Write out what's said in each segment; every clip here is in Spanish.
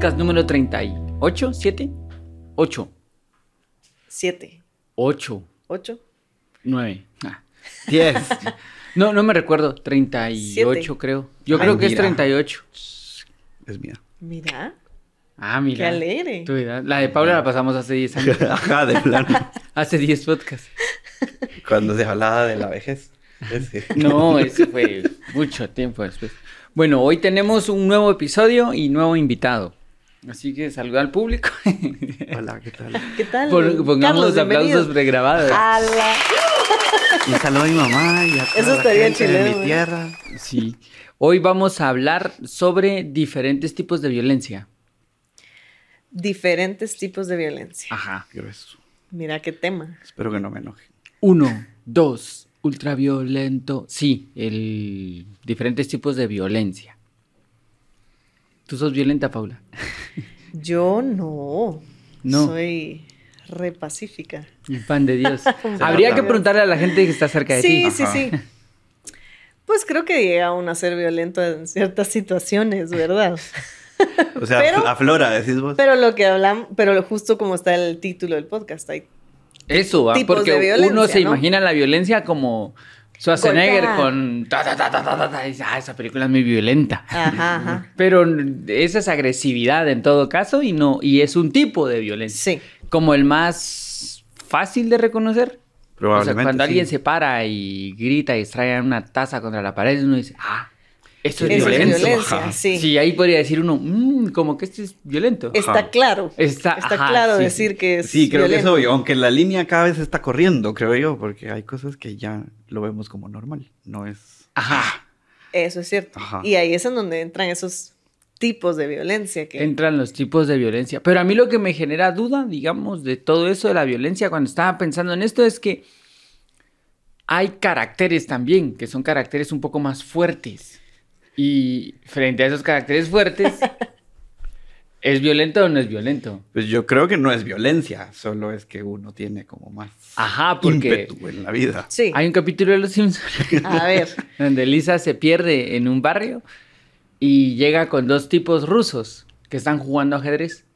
podcast número 38, 7, 8, Siete. 8, Ocho. 9, ah, 10. No, no me recuerdo, 38 Siete. creo. Yo Ay, creo que es mira. 38. es mía. Mira. Ah, mira. Qué alegre. Tu edad. La de Paula la pasamos hace 10 años. Ajá, de plano. hace 10 podcasts. Cuando se hablaba de la vejez. Ese. No, eso fue mucho tiempo después. Bueno, hoy tenemos un nuevo episodio y nuevo invitado. Así que saluda al público. Hola, ¿qué tal? ¿Qué tal? Pon- pongamos Carlos, bienvenido. aplausos pregrabados. ¡Hala! Un saludo a mi mamá y a toda Eso la estaría gente de chileno, mi ¿eh? tierra. Sí. Hoy vamos a hablar sobre diferentes tipos de violencia. Diferentes tipos de violencia. Ajá. Grueso. Mira qué tema. Espero que no me enoje. Uno, dos, ultraviolento. Sí, el diferentes tipos de violencia. ¿Tú sos violenta, Paula? Yo no. No. Soy re pacífica. Un pan de Dios. Habría que preguntarle a la gente que está cerca de Sí, ti. sí, Ajá. sí. Pues creo que llega uno a ser violento en ciertas situaciones, ¿verdad? O sea, Pero- aflora, decís vos. Pero lo que hablamos, pero justo como está el título del podcast, hay Eso, ¿va? Tipos porque uno se ¿no? imagina la violencia como Schwarzenegger Golpear. con ta, ta, ta, ta, ta, ta, ta, y dice, ah, esa película es muy violenta. Ajá, ajá. Pero esa es agresividad en todo caso y no y es un tipo de violencia. Sí. Como el más fácil de reconocer. O sea, Probablemente. cuando sí. alguien se para y grita y extrae una taza contra la pared, uno dice, ah, esto es es violencia. sí. Sí, ahí podría decir uno, "Mm, como que esto es violento. Está Ajá. claro. Está- Está, ajá, claro sí, decir sí. que es Sí, creo que violento. es obvio, aunque la línea cada vez está corriendo, creo yo, porque hay cosas que ya lo vemos como normal, no es... Ajá. Eso es cierto. Ajá. Y ahí es en donde entran esos tipos de violencia que Entran los tipos de violencia. Pero a mí lo que me genera duda, digamos, de todo eso de la violencia cuando estaba pensando en esto es que hay caracteres también, que son caracteres un poco más fuertes. Y frente a esos caracteres fuertes, ¿es violento o no es violento? Pues yo creo que no es violencia, solo es que uno tiene como más Ajá, porque ímpetu en la vida. Sí. hay un capítulo de Los Simpsons A ver. donde Lisa se pierde en un barrio y llega con dos tipos rusos que están jugando ajedrez.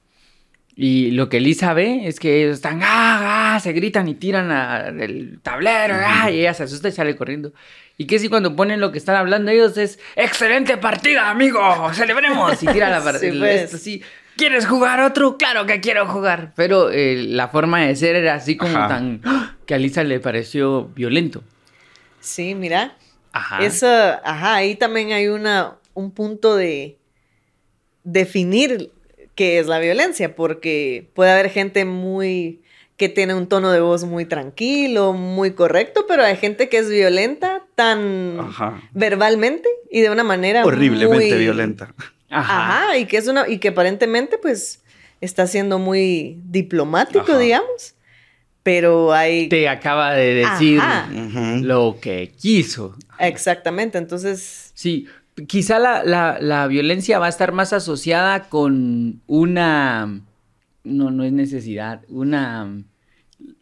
Y lo que Lisa ve es que ellos están, ah, ah, se gritan y tiran a- el tablero, ah, y ella se asusta y sale corriendo. Y que si cuando ponen lo que están hablando ellos es, excelente partida, amigo, celebremos, y tira la Sí, partida. pues. esto así, ¿quieres jugar otro? Claro que quiero jugar. Pero eh, la forma de ser era así como Ajá. tan, que a Lisa le pareció violento. Sí, mira. Ajá. Eso, ajá, ahí también hay una, un punto de definir qué es la violencia, porque puede haber gente muy que tiene un tono de voz muy tranquilo, muy correcto, pero hay gente que es violenta tan Ajá. verbalmente y de una manera Horriblemente muy- violenta. Ajá. Ajá, y que es una y que aparentemente pues está siendo muy diplomático, Ajá. digamos, pero hay Te acaba de decir lo que quiso. exactamente, entonces Sí, quizá la, la- la violencia va a estar más asociada con una... No, no es necesidad, una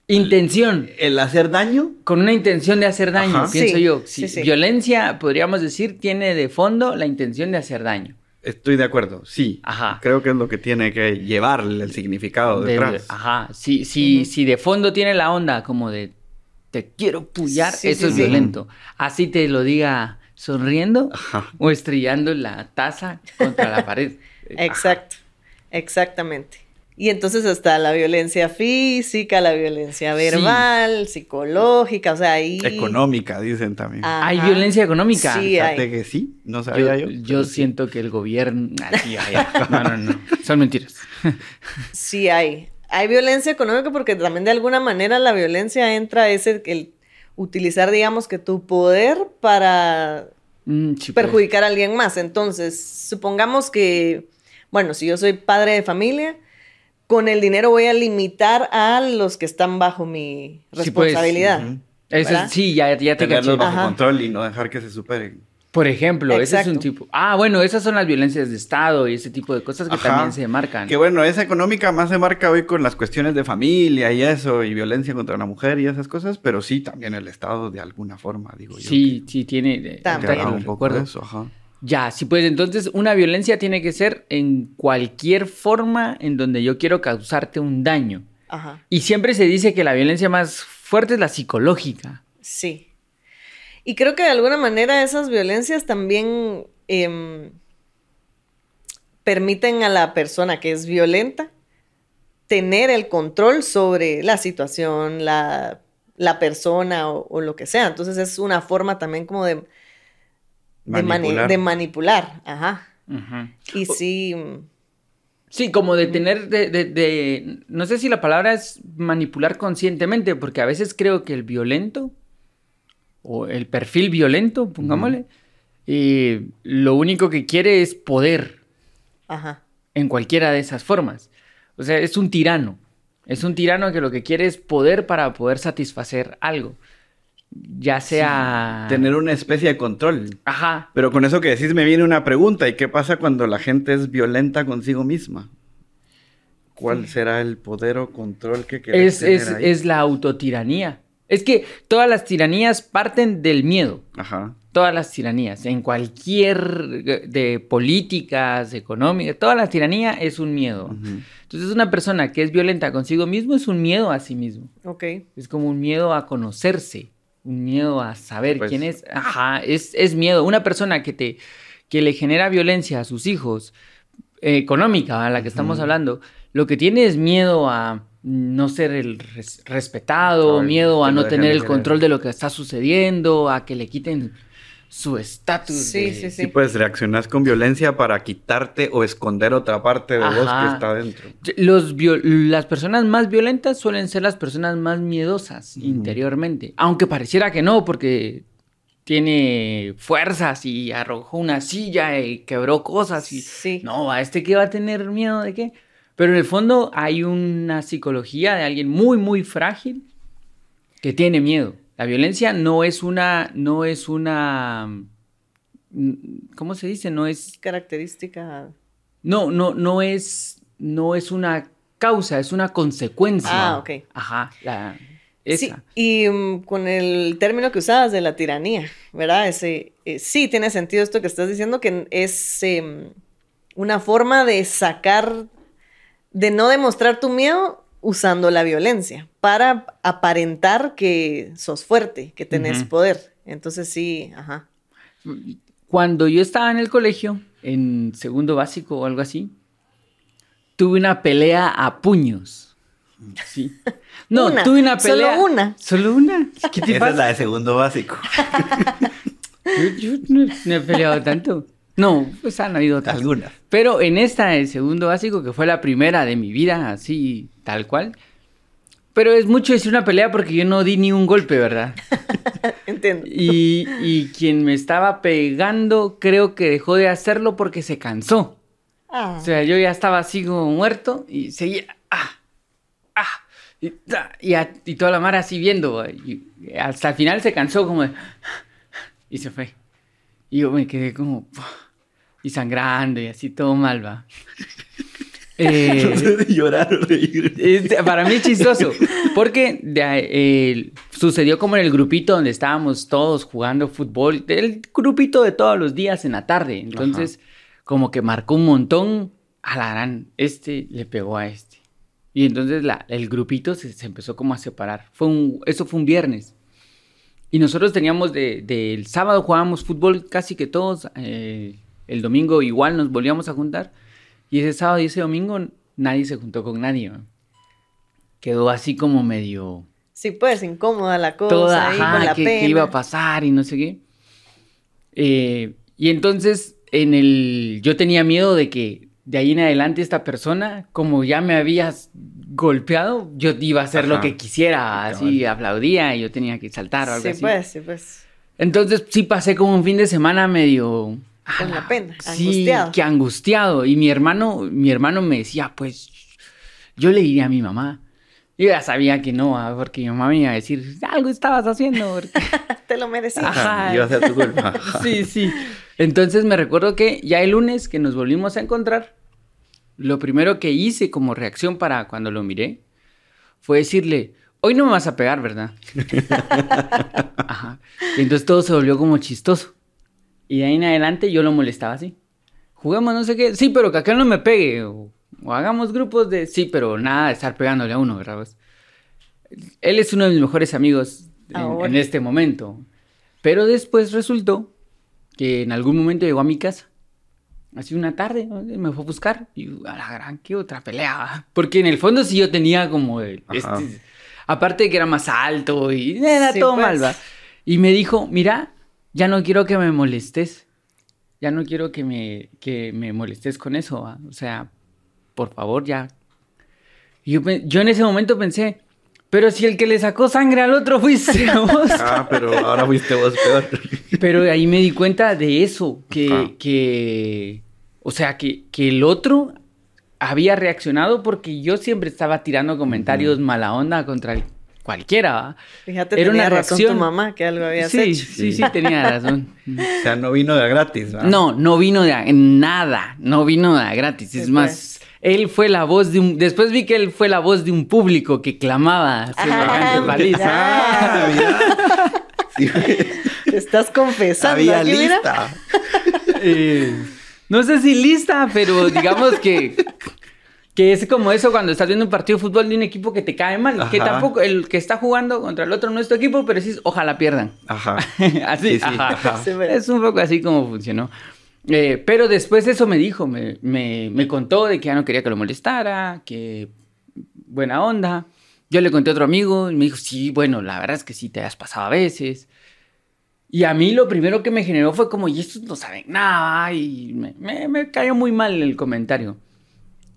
intención. El hacer daño, Con una intención de hacer daño, Ajá. pienso Sí, yo. sí, Sí, sí. Violencia, podríamos decir, tiene de fondo la intención de hacer daño. estoy de acuerdo, sí. Ajá. Creo que es lo que tiene que llevarle el significado De- detrás. ajá, si, si, si de fondo tiene la onda como de te quiero pullar, Sí, eso sí, es sí. violento. Así te lo diga sonriendo Ajá. o estrellando la taza contra la pared. Exacto, exactamente. Y entonces está la violencia física, la violencia verbal, psicológica, o sea, ahí... Económica, dicen también. Ajá. ¿Hay violencia económica? Sí, Fíjate hay. que sí, no Yo, sabía yo. yo sí. siento que el gobierno... Sí, ay, ay. No, no, no. Son mentiras. Sí hay. Hay violencia económica porque también de alguna manera la violencia entra ese el utilizar, digamos, que tu poder para Mm, sí, pues. perjudicar a alguien más. Entonces, supongamos que, bueno, si yo soy padre de familia, con el dinero voy a limitar a los que están bajo mi Sí, pues, responsabilidad. ujú. Eso ¿verdad? sí, ya, ya te. Tenerlos bajo Ajá. control y no dejar que se superen. Por ejemplo, ese es un tipo... Ah, bueno, esas son las violencias de Estado y ese tipo de cosas que Ajá. también se marcan. Que bueno, esa económica más se marca hoy con las cuestiones de familia y eso, y violencia contra la mujer y esas cosas, pero sí también el Estado de alguna forma, digo yo. Sí, sí, tiene... También. haga lo un poco de eso, ajá. Ya, sí, pues entonces una violencia tiene que ser en cualquier forma en donde yo quiero causarte un daño. Ajá. Y siempre se dice que la violencia más fuerte es la psicológica. Sí. Y creo que de alguna manera esas violencias también em, permiten a la persona que es violenta tener el control sobre la situación, la, la persona o, o lo que sea. Entonces es una forma también como de, de, mani- Manipular. de manipular. Ajá. Y sí, mm, Sí, como de tener, de, de- de- no sé si la palabra es manipular conscientemente, porque a veces creo que el violento, o el perfil violento, pongámosle, eh, lo único que quiere es poder ajá. en cualquiera de esas formas. O sea, es un tirano. Es un tirano que lo que quiere es poder para poder satisfacer algo. Ya sea... Tener una especie de control. Ajá. Pero con eso que decís me viene una pregunta. ¿Y qué pasa cuando la gente es violenta consigo misma? ¿Cuál será el poder o control que querés Es, tener es, ahí? es la autotiranía. Es que todas las tiranías parten del miedo. Ajá. Todas las tiranías, en cualquier eh, de políticas, económicas, toda la tiranía es un miedo. Entonces una persona que es violenta consigo mismo es un miedo a sí mismo. Ok. Es como un miedo a conocerse, un miedo a saber Pues- quién es. Ajá, es, es miedo. Una persona que te que le genera violencia a sus hijos, eh, económica, a la que estamos hablando, lo que tiene es miedo a no ser el res- respetado, Ay, miedo a que no tener el querer. control de lo que está sucediendo, a que le quiten su estatus. Sí, de- sí, sí. Sí, pues reaccionás con violencia para quitarte o esconder otra parte de vos que está dentro. Los las personas más violentas suelen ser las personas más miedosas interiormente. Aunque pareciera que no, porque tiene fuerzas y arrojó una silla y quebró cosas y... Sí. No, ¿a este qué va a tener miedo de qué? Pero en el fondo hay una psicología de alguien muy, muy frágil que tiene miedo. La violencia no es una... No es una... mm, ¿Cómo se dice? No es... Característica. No, no, no es, no es una causa, es una consecuencia. Ah, ok. Ajá, la, Sí, y mm, con el término que usabas de la tiranía, ¿verdad? Ese, eh, sí, tiene sentido esto que estás diciendo, que es em, una forma de sacar, de no demostrar tu miedo usando la violencia, para aparentar que sos fuerte, que tenés poder. Entonces sí, ajá. Cuando yo estaba en el colegio, en segundo básico o algo así, tuve una pelea a puños. Sí. No, Una, tuve una solo pelea. una. Solo una. ¿Qué te Esa es la de segundo básico. Yo, yo no, no he peleado tanto. No, pues han habido otras. Algunas. Pero en esta, de segundo básico, que fue la primera de mi vida, así, tal cual. Pero es mucho decir una pelea porque yo no di ni un golpe, ¿verdad? Entiendo. Y, y quien me estaba pegando creo que dejó de hacerlo porque se cansó. Ah, O sea, yo ya estaba así como muerto y seguía. ¡Ah! ¡Ah! Y, y, a- y toda la mar así viendo. Hasta el final se cansó como de. Y se fue. Y yo me quedé como. Y sangrando y así todo mal, va. Eh, No sé si llorar o reír. es- para mí es chistoso, porque de eh, sucedió como en el grupito donde estábamos todos jugando fútbol, el grupito de todos los días en la tarde, entonces como que marcó un montón, a la gran, este le pegó a este. Y entonces la- el grupito se, se empezó como a separar. Fue un, eso fue un viernes. Y nosotros teníamos de- del sábado jugábamos fútbol casi que todos. eh, el domingo igual nos volvíamos a juntar. Y ese sábado y ese domingo nadie se juntó con nadie. Quedó así como medio sí, pues, incómoda la cosa toda, ahí ajá, con la que, pena. que iba a pasar y no sé qué. Eh, y entonces en el yo tenía miedo de que de ahí en adelante esta persona, como ya me habías golpeado, yo iba a hacer lo que quisiera, así aplaudía y yo tenía que saltar o algo Sí, así. pues, sí, pues. Entonces sí pasé como un fin de semana medio... Con la ala, pena, sí, angustiado. que angustiado. Y mi hermano, mi hermano me decía, pues, yo le diría a mi mamá. Yo ya sabía que no, ah, porque mi mamá me iba a decir, algo estabas haciendo. porque-". Te lo merecías. Ajá. Ajá, iba a ser tu culpa. Sí, sí. Entonces me recuerdo que ya el lunes que nos volvimos a encontrar, lo primero que hice como reacción para cuando lo miré fue decirle, hoy no me vas a pegar, ¿verdad? Ajá. Y entonces todo se volvió como chistoso. Y de ahí en adelante yo lo molestaba así. Juguemos no sé qué. Sí, pero que aquel no me pegue. O, o hagamos grupos de... Sí, pero nada de estar pegándole a uno, ¿verdad? Él es uno de mis mejores amigos en, Ahora. en este momento. Pero después resultó que en algún momento llegó a mi casa. Así una tarde, me fue a buscar y a la gran, qué otra pelea. Porque en el fondo sí yo tenía como el, este- aparte de que era más alto y era Sí, todo pues. mal, ¿va? Y me dijo, mira, ya no quiero que me molestes. Ya no quiero que me, que me molestes con eso, ¿va? O sea, por favor, ya. Y yo, yo en ese momento pensé, pero si el que le sacó sangre al otro fuiste vos. Ah, pero ahora fuiste vos peor. Pero ahí me di cuenta de eso, que, Ajá. que o sea, que, que el otro había reaccionado porque yo siempre estaba tirando comentarios mala onda contra el- cualquiera. ¿va? Fíjate, Era tenía una razón tu mamá que algo habías Sí, hecho. sí, sí, tenía razón. O sea, no vino de gratis, ¿verdad? No, no vino de a- nada, no vino de a gratis. Sí, Es más, él fue la voz de un. Después vi que él fue la voz de un público que clamaba Ah, paliza. Mira. Sí, Te estás confesando. Había aquí, mira. lista. Eh, no sé si lista, pero digamos que. Que es como eso cuando estás viendo un partido de fútbol de un equipo que te cae mal. Que tampoco, el que está jugando contra el otro no es tu equipo, pero dices, ojalá pierdan. Ajá. así, Sí, sí, ajá. Es un poco así como funcionó. Eh, pero después eso me dijo, me, me, me contó de que ya no quería que lo molestara, que buena onda. Yo le conté a otro amigo y me dijo, sí, bueno, la verdad es que sí te has pasado a veces. Y a mí lo primero que me generó fue como, y estos no saben nada, y me, me, me cayó muy mal el comentario.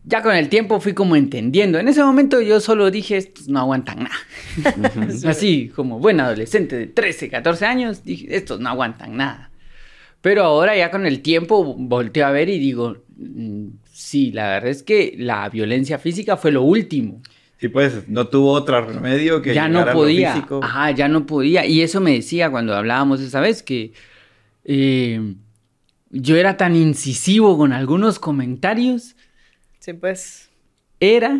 Ya con el tiempo fui como entendiendo. En ese momento yo solo dije, estos no aguantan nada. Así como buen adolescente de 13, 14 años, dije, estos no aguantan nada. Pero ahora ya con el tiempo volteo a ver y digo, mm, sí, la verdad es que la violencia física fue lo último. Sí, pues, no tuvo otro remedio que ya no a lo podía. físico. Ajá, ya no podía. Y eso me decía cuando hablábamos esa vez que eh, yo era tan incisivo con algunos comentarios. Sí, pues. Era,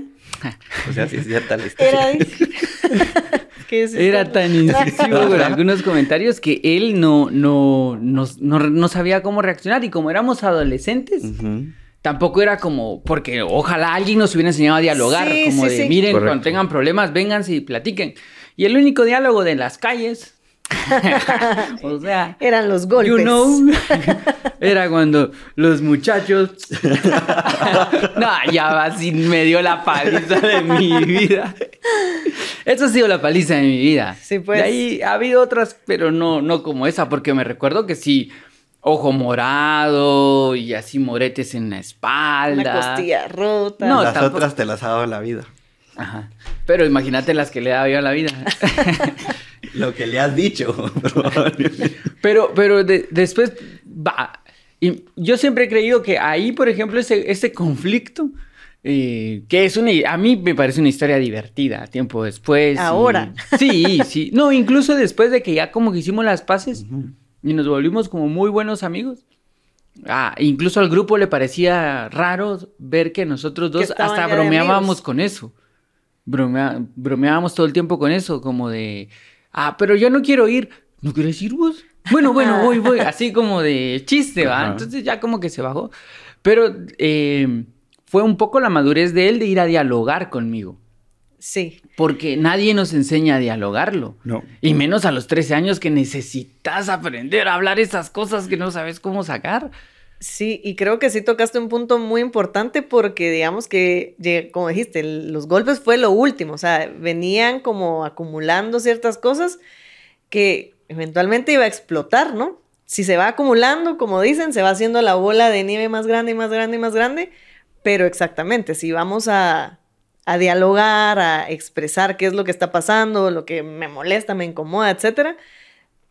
O sea, sí es cierta la historia. Era. dice. ¿Qué es era tan incisivo con algunos comentarios que él no, no, no, no, no sabía cómo reaccionar. Y como éramos adolescentes. Tampoco era como, porque ojalá alguien nos hubiera enseñado a dialogar, Sí, como sí, de, sí. miren, Correcto. cuando tengan problemas, vénganse y platiquen. Y el único diálogo de las calles, o sea, Eran los golpes. you know, era cuando los muchachos, no, ya va, me dio la paliza de mi vida. Eso ha sido la paliza de mi vida. Sí, pues. De ahí ha habido otras, pero no, no como esa, porque me recuerdo que sí, ojo morado y así moretes en la espalda. Una costilla rota. No, Las tampoco- otras te las ha dado la vida. Ajá. Pero imagínate las que le da yo a la vida. Lo que le has dicho, probablemente. pero, pero de- después, va. Y yo siempre he creído que ahí, por ejemplo, ese, ese conflicto, eh, que es una, a mí me parece una historia divertida, tiempo después. y- Ahora. sí, sí. No, incluso después de que ya como que hicimos las paces y nos volvimos como muy buenos amigos. Ah, incluso al grupo le parecía raro ver que nosotros Que dos estaban hasta bromeábamos con eso. Bromea- bromeábamos todo el tiempo con eso, como de, ah, pero yo no quiero ir. ¿No quieres ir vos? Bueno, bueno, voy, voy. Así como de chiste, ¿va? Ajá. Entonces ya como que se bajó. Pero eh, fue un poco la madurez de él de ir a dialogar conmigo. Sí. Porque nadie nos enseña a dialogarlo. No. Y menos a los 13 años que necesitas aprender a hablar esas cosas que no sabes cómo sacar. Sí, y creo que sí tocaste un punto muy importante porque digamos que, como dijiste, los golpes fue lo último, o sea, venían como acumulando ciertas cosas que eventualmente iba a explotar, ¿no? Si se va acumulando, como dicen, se va haciendo la bola de nieve más grande y más grande y más grande, pero exactamente, si vamos a, a dialogar, a expresar qué es lo que está pasando, lo que me molesta, me incomoda, etcétera,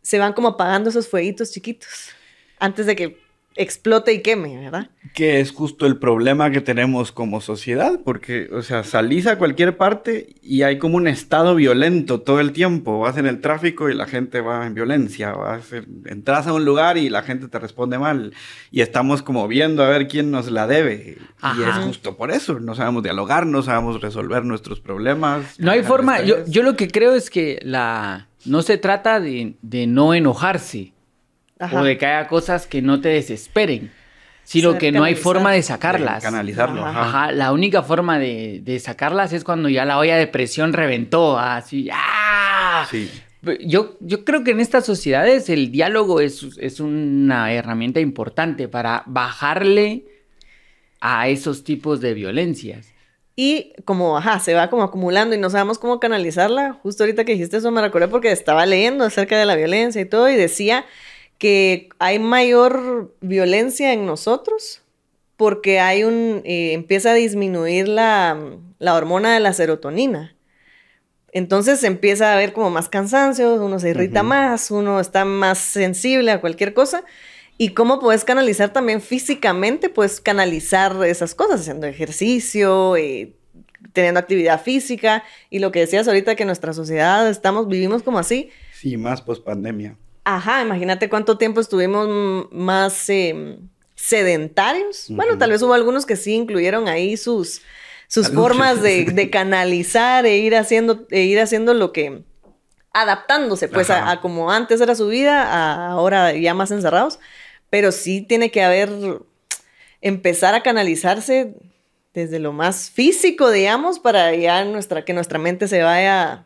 se van como apagando esos fueguitos chiquitos antes de que explote y queme, ¿verdad? Que es justo el problema que tenemos como sociedad, porque, o sea, salís a cualquier parte y hay como un estado violento todo el tiempo. Vas en el tráfico y la gente va en violencia. Vas en- entras a un lugar y la gente te responde mal. Y estamos como viendo a ver quién nos la debe. Y Ajá. es justo por eso. No sabemos dialogar, no sabemos resolver nuestros problemas. No hay forma, yo, yo lo que creo es que la no se trata de, de no enojarse, Ajá. o de que haya cosas que no te desesperen, sino Saber que no hay forma de De sacarlas. canalizarlo. Ajá. Ajá. Ajá, la única forma de, de sacarlas es cuando ya la olla de presión reventó, así, ¡ah! Sí. Yo, yo creo que en estas sociedades el diálogo es, es una herramienta importante para bajarle a esos tipos de violencias. Y como, ajá, se va como acumulando y no sabemos cómo canalizarla. Justo ahorita que dijiste eso me recordé porque estaba leyendo acerca de la violencia y todo y decía que hay mayor violencia en nosotros porque hay un, eh, empieza a disminuir la, la hormona de la serotonina. Entonces empieza a haber como más cansancio, uno se irrita más, uno está más sensible a cualquier cosa. Y cómo puedes canalizar también físicamente, puedes canalizar esas cosas, haciendo ejercicio, eh, teniendo actividad física. Y lo que decías ahorita, que en nuestra sociedad estamos, vivimos como así. Sí, más post pandemia. Ajá, imagínate cuánto tiempo estuvimos más eh, sedentarios. Bueno, tal vez hubo algunos que sí incluyeron ahí sus, sus formas de, de canalizar e ir haciendo, e ir haciendo lo que adaptándose pues a, como antes era su vida, a ahora ya más encerrados. Pero sí tiene que haber, empezar a canalizarse desde lo más físico, digamos, para ya nuestra, que nuestra mente se vaya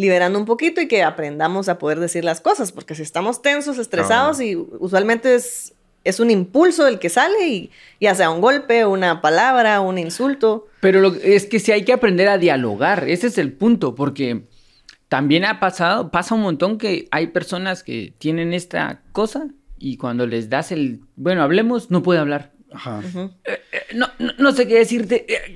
liberando un poquito y que aprendamos a poder decir las cosas, porque si estamos tensos, estresados y usualmente es, es un impulso el que sale y ya sea un golpe, una palabra, un insulto. Pero lo- es que sí hay que aprender a dialogar, ese es el punto, porque también ha pasado, pasa un montón que hay personas que tienen esta cosa y cuando les das el, bueno, hablemos, no puede hablar. Ajá. Ujú. Eh, no, no, no sé qué decirte. eh,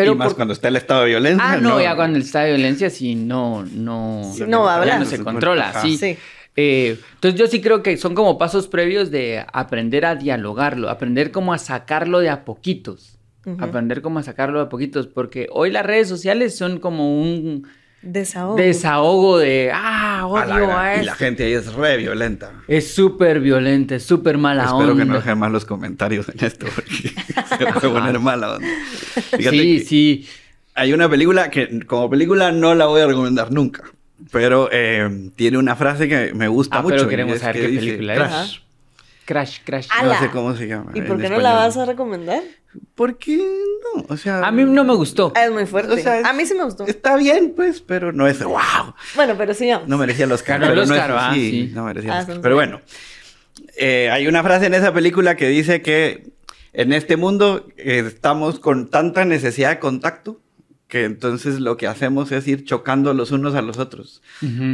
Pero y más por- cuando está el estado de violencia. Ah, no, ya cuando está de violencia sí, no, no, Sí, no va no se controla, Ajá. sí. Sí. Eh, entonces yo sí creo que son como pasos previos de aprender a dialogarlo, aprender cómo a sacarlo de a poquitos, aprender cómo a sacarlo de a poquitos, porque hoy las redes sociales son como un Desahogo. desahogo de, ah, A odio la- a y la esto". gente ahí es re violenta. Es súper violenta, es súper mala Espero onda. que no dejen más los comentarios en esto porque se puede poner mala onda. Fíjate sí, que sí. Hay una película que como película no la voy a recomendar nunca. Pero eh, tiene una frase que me gusta Ah, mucho. pero queremos saber que qué dice, película es. Crash. Crash, crash. Ah, No sé cómo se llama. ¿Y por qué no español. la vas a recomendar? ¿Por qué no? O sea, A mí no me gustó. Ah, Es muy fuerte. O sea, es- a mí sí me gustó. Está bien, pues, pero no es wow. Bueno, pero sí. No merecía los Ganó el pero no es- ¿va? sí, Sí. no merecía Ah, Pero bueno, eh, hay una frase en esa película que dice que en este mundo eh, estamos con tanta necesidad de contacto que entonces lo que hacemos es ir chocando los unos a los otros.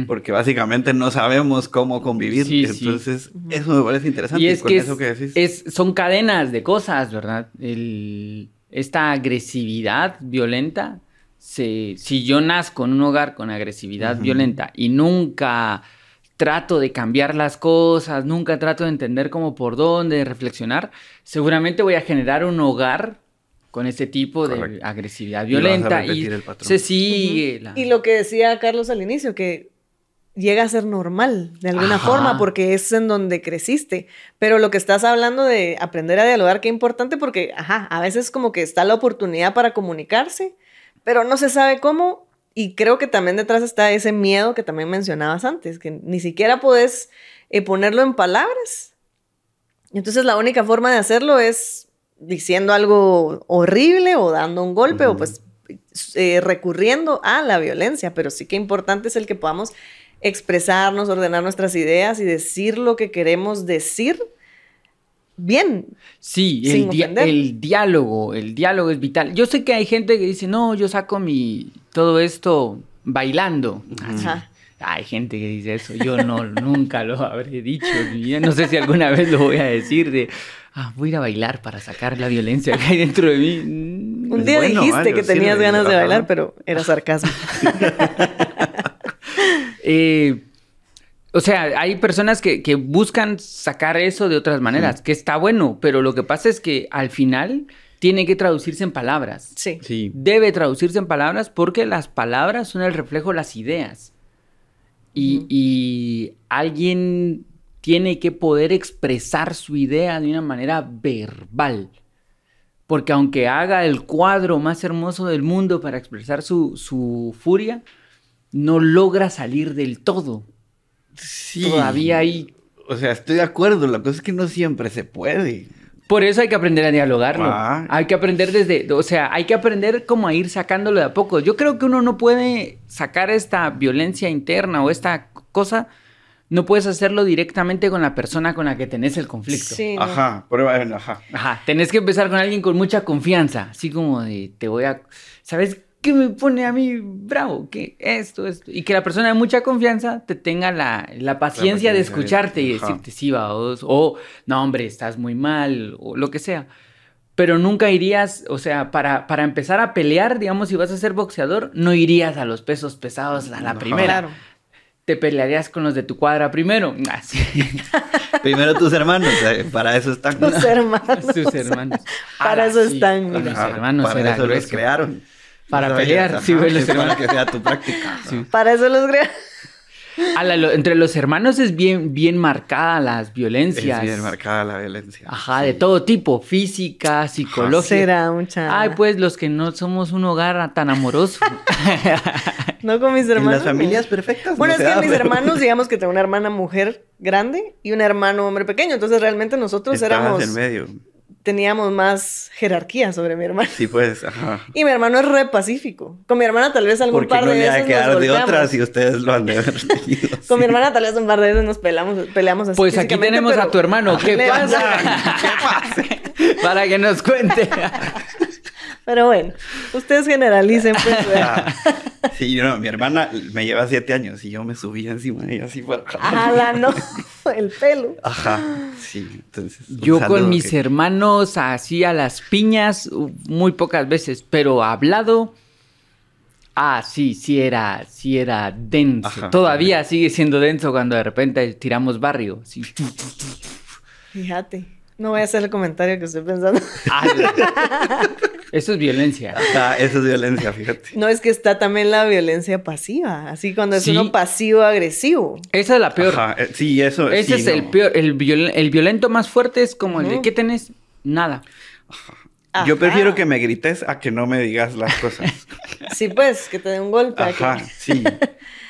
Porque básicamente no sabemos cómo convivir. Sí, sí. entonces, eso me parece interesante. Y es con que eso es- que decís. es- son cadenas de cosas, ¿verdad? El- esta agresividad violenta, se, si yo nazco en un hogar con agresividad violenta y nunca trato de cambiar las cosas, nunca trato de entender cómo por dónde, de reflexionar, seguramente voy a generar un hogar con ese tipo de Correcto. agresividad Y vas a violenta y, se sigue. la- Y lo que decía Carlos al inicio, que llega a ser normal de alguna Ajá. forma porque es en donde creciste. Pero lo que estás hablando de aprender a dialogar, qué importante porque, ajá, a veces como que está la oportunidad para comunicarse, pero no se sabe cómo. Y creo que también detrás está ese miedo que también mencionabas antes, que ni siquiera puedes eh, ponerlo en palabras. Entonces la única forma de hacerlo es diciendo algo horrible o dando un golpe o pues eh, recurriendo a la violencia, pero sí que importante es el que podamos expresarnos, ordenar nuestras ideas y decir lo que queremos decir bien. Sí, el, diálogo, el diálogo es vital. Yo sé que hay gente que dice, no, yo saco mi todo esto bailando. Ajá. Hay gente que dice eso. Yo no, nunca lo habré dicho. No sé si alguna vez lo voy a decir de, ah, voy a ir a bailar para sacar la violencia que hay dentro de mí. Mm, Un día bueno, dijiste que tenías ganas de bailar, pero era sarcasmo. Eh, o sea, hay personas que, que buscan sacar eso de otras maneras, que está bueno, pero lo que pasa es que al final tiene que traducirse en palabras. Sí. Sí. debe traducirse en palabras porque las palabras son el reflejo de las ideas. Y alguien tiene que poder expresar su idea de una manera verbal. Porque aunque haga el cuadro más hermoso del mundo para expresar su, su furia, no logra salir del todo. Sí. Todavía hay o sea, estoy de acuerdo, la cosa es que no siempre se puede. Por eso hay que aprender a dialogarlo. Ah. Hay que aprender desde, o sea, hay que aprender como a ir sacándolo de a poco. Yo creo que uno no puede sacar esta violencia interna o esta cosa, no puedes hacerlo directamente con la persona con la que tenés el conflicto. Sí, no. Ajá, prueba, ajá. Ajá, tenés que empezar con alguien con mucha confianza, así como de, te voy a, ¿sabes qué me pone a mí bravo? Que esto, esto, y que la persona de mucha confianza te tenga la, la paciencia de paciencia, escucharte y decirte, sí, va, o, o, no, hombre, estás muy mal, o lo que sea. Pero nunca irías, o sea, para, para empezar a pelear, digamos, si vas a ser boxeador, no irías a los pesos pesados a la Ajá. primera. Claro. Te pelearías con los de tu cuadra primero. Así. Primero tus hermanos, eh, para eso están. Tus hermanos. Sus hermanos. Para Ala, eso sí, están. los Ajá, hermanos para eso los crearon. Para No pelear, sí, güey, los para hermanos. que sea tu práctica. Sí. Para eso los creo. Ala, lo- entre los hermanos es bien, bien marcada las Es violencias. bien marcada la violencia. Ajá, de todo tipo, física, psicológica. Será mucha. Ay, pues los que no somos un hogar tan amoroso. No con mis En hermanos. las familias perfectas. Bueno, no es que da, mis pero- hermanos, digamos que tengo una hermana mujer grande y un hermano hombre pequeño. Entonces, realmente nosotros Estabas éramos. en medio. Teníamos más jerarquía sobre mi hermano. Sí, pues, ajá. Y mi hermano es re pacífico. Con mi hermana, tal vez algún Porque par no de le veces. quedar nos de golpeamos. otra si ustedes lo han de haber tenido. Con mi hermana, tal vez un par de veces nos peleamos, peleamos así. Pues aquí tenemos pero- a tu hermano. ¿Qué Le- pasa? Para que nos cuente. Pero bueno, ustedes generalicen, pues. Ah, sí, no, mi hermana me lleva siete años y yo me subía encima de ella así para Ala, no. El pelo. Ajá, sí, entonces. Yo saludo con mis que- hermanos así a las piñas muy pocas veces, pero hablado. Ah, sí, sí era, sí era denso. Ajá. Todavía sigue siendo denso cuando de repente tiramos barrio. así. Fíjate. No voy a hacer el comentario que estoy pensando. Ala. Eso es violencia. Eso es violencia, fíjate. No es que está también la violencia pasiva. Así cuando es Sí. uno pasivo-agresivo. Esa es la peor. Ajá, eh, sí, eso. Ese sí, es el peor. El, viol- el violento más fuerte es como el de. ¿qué tenés? Nada. Yo Ajá. prefiero que me grites a que no me digas las cosas. Sí, pues, que te dé un golpe. que- Ajá, sí.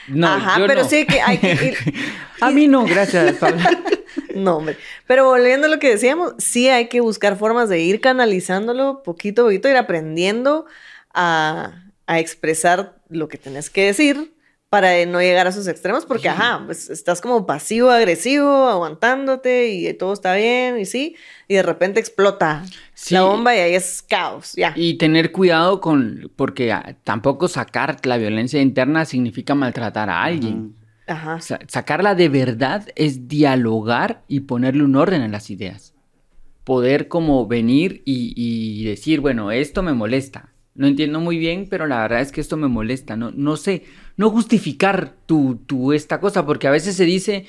No, Ajá, yo pero no. sí que hay que ir. A mí no, gracias, Pablo. No, hombre. Pero volviendo a lo que decíamos, sí hay que buscar formas de ir canalizándolo poquito a poquito, ir aprendiendo a, a expresar lo que tenés que decir para no llegar a esos extremos, porque, ajá, pues estás como pasivo-agresivo, aguantándote y todo está bien, y sí, y de repente explota Sí. la bomba y ahí es caos, ya. Y tener cuidado con, porque ah, tampoco sacar la violencia interna significa maltratar a alguien. Ajá. Sa- sacarla de verdad es dialogar y ponerle un orden en las ideas. Poder como venir y, y decir, bueno, esto me molesta. No entiendo muy bien, pero la verdad es que esto me molesta. No, no sé, no justificar tu, tu esta cosa, porque a veces se dice,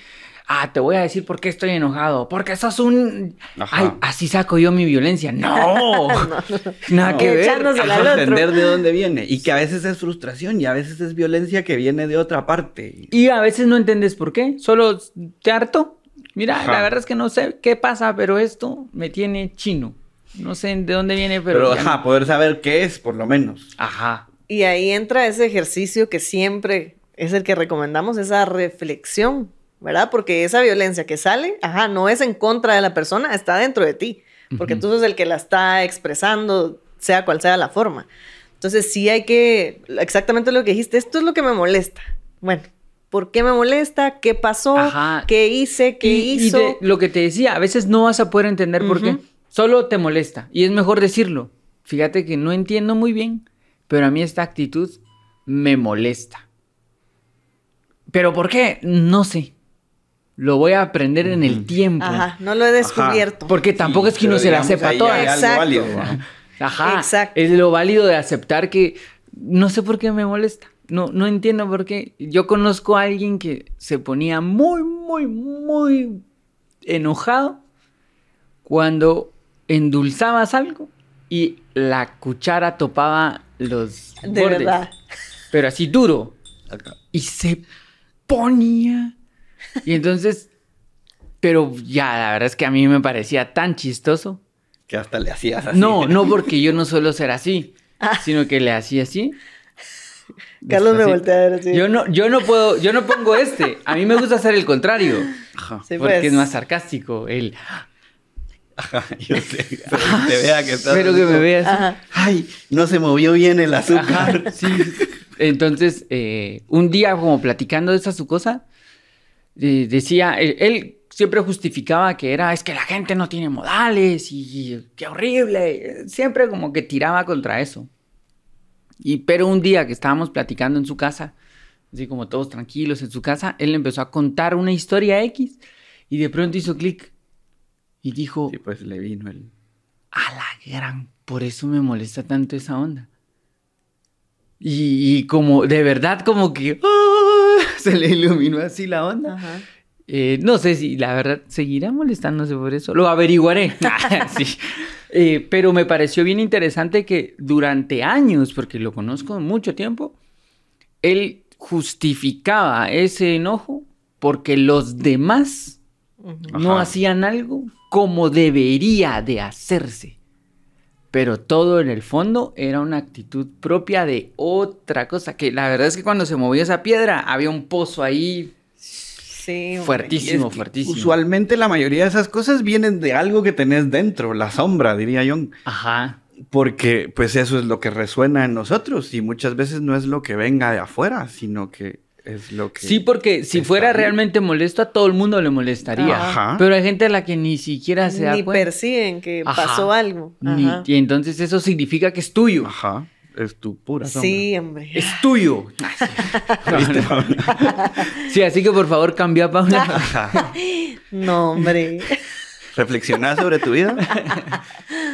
ah, te voy a decir por qué estoy enojado, porque sos un... Ajá. Ay, así saco yo mi violencia. No, nada No. que ver. Echándosela al entender de dónde viene. Y que a veces es frustración y a veces es violencia que viene de otra parte. Y a veces no entiendes por qué, solo te harto. Mira, Ajá. la verdad es que no sé qué pasa, pero esto me tiene chino. No sé de dónde viene, pero. Pero, ajá, no- poder saber qué es, por lo menos. Ajá. Y ahí entra ese ejercicio que siempre es el que recomendamos, esa reflexión, ¿verdad? Porque esa violencia que sale, ajá, no es en contra de la persona, está dentro de ti, porque Ujú. tú sos el que la está expresando, sea cual sea la forma. Entonces sí hay que, exactamente lo que dijiste, esto es lo que me molesta. Bueno, ¿por qué me molesta? ¿Qué pasó? Ajá. ¿Qué hice? ¿Qué y, y hizo? de lo que te decía, a veces no vas a poder entender por qué. Solo te molesta. Y es mejor decirlo. Fíjate que no entiendo muy bien, pero a mí esta actitud me molesta. ¿Pero por qué? No sé. Lo voy a aprender en el tiempo. Ajá, no lo he descubierto. Porque tampoco Sí, es que uno se la sepa toda. Exacto. válido. Ajá. Exacto. Es lo válido de aceptar que no sé por qué me molesta. No, no entiendo por qué. Yo conozco a alguien que se ponía muy, muy, muy enojado cuando endulzabas algo y la cuchara topaba los De bordes. verdad. Pero así duro. Y se ponía. Y entonces, pero ya, la verdad es que a mí me parecía tan chistoso. Que hasta le hacías así. No, no porque yo no suelo ser así, Ah. sino que le hacía así. Carlos me voltea a ver así. Yo no, yo no puedo, yo no pongo este. A mí me gusta hacer el contrario. Ajá. Sí, porque pues. es más sarcástico. El, Ajá, yo sé. Pero que te vea que estás. pero que me veas. Ajá. Ay, no se movió bien el azúcar. Ajá, sí. Entonces, eh, un día como platicando de esa su cosa, eh, decía, él, él siempre justificaba que era, es que la gente no tiene modales y qué horrible. Siempre como que tiraba contra eso. Y pero un día que estábamos platicando en su casa, así como todos tranquilos en su casa, él empezó a contar una historia X y de pronto hizo clic y dijo, Sí, pues le vino el. a la gran, por eso me molesta tanto esa onda. Y, y como, de verdad, como que. Se le iluminó así la onda. Ajá. Eh, no sé si la verdad seguirá molestándose por eso. Lo averiguaré. Sí. Eh, pero me pareció bien interesante que durante años, porque lo conozco mucho tiempo, él justificaba ese enojo porque los demás no hacían algo como debería de hacerse. Pero todo en el fondo era una actitud propia de otra cosa. Que la verdad es que cuando se movió esa piedra había un pozo ahí Sí. fuertísimo, Y es que fuertísimo. Usualmente la mayoría de esas cosas vienen de algo que tenés dentro, la sombra, diría yo. Ajá. Porque pues eso es lo que resuena en nosotros y muchas veces no es lo que venga de afuera, sino que es lo que... Sí, porque si fuera ahí. realmente molesto, a todo el mundo le molestaría. Ajá. Pero hay gente a la que ni siquiera se da Ni cuenta. perciben que Ajá. pasó algo. Ni- y entonces eso significa que es tuyo. Ajá, es tu pura sombra. Sí, hombre. Es tuyo. ¿Viste, Paula? Sí, así que por favor cambia, Paula. Ajá. No, hombre. ¿Reflexionás sobre tu vida?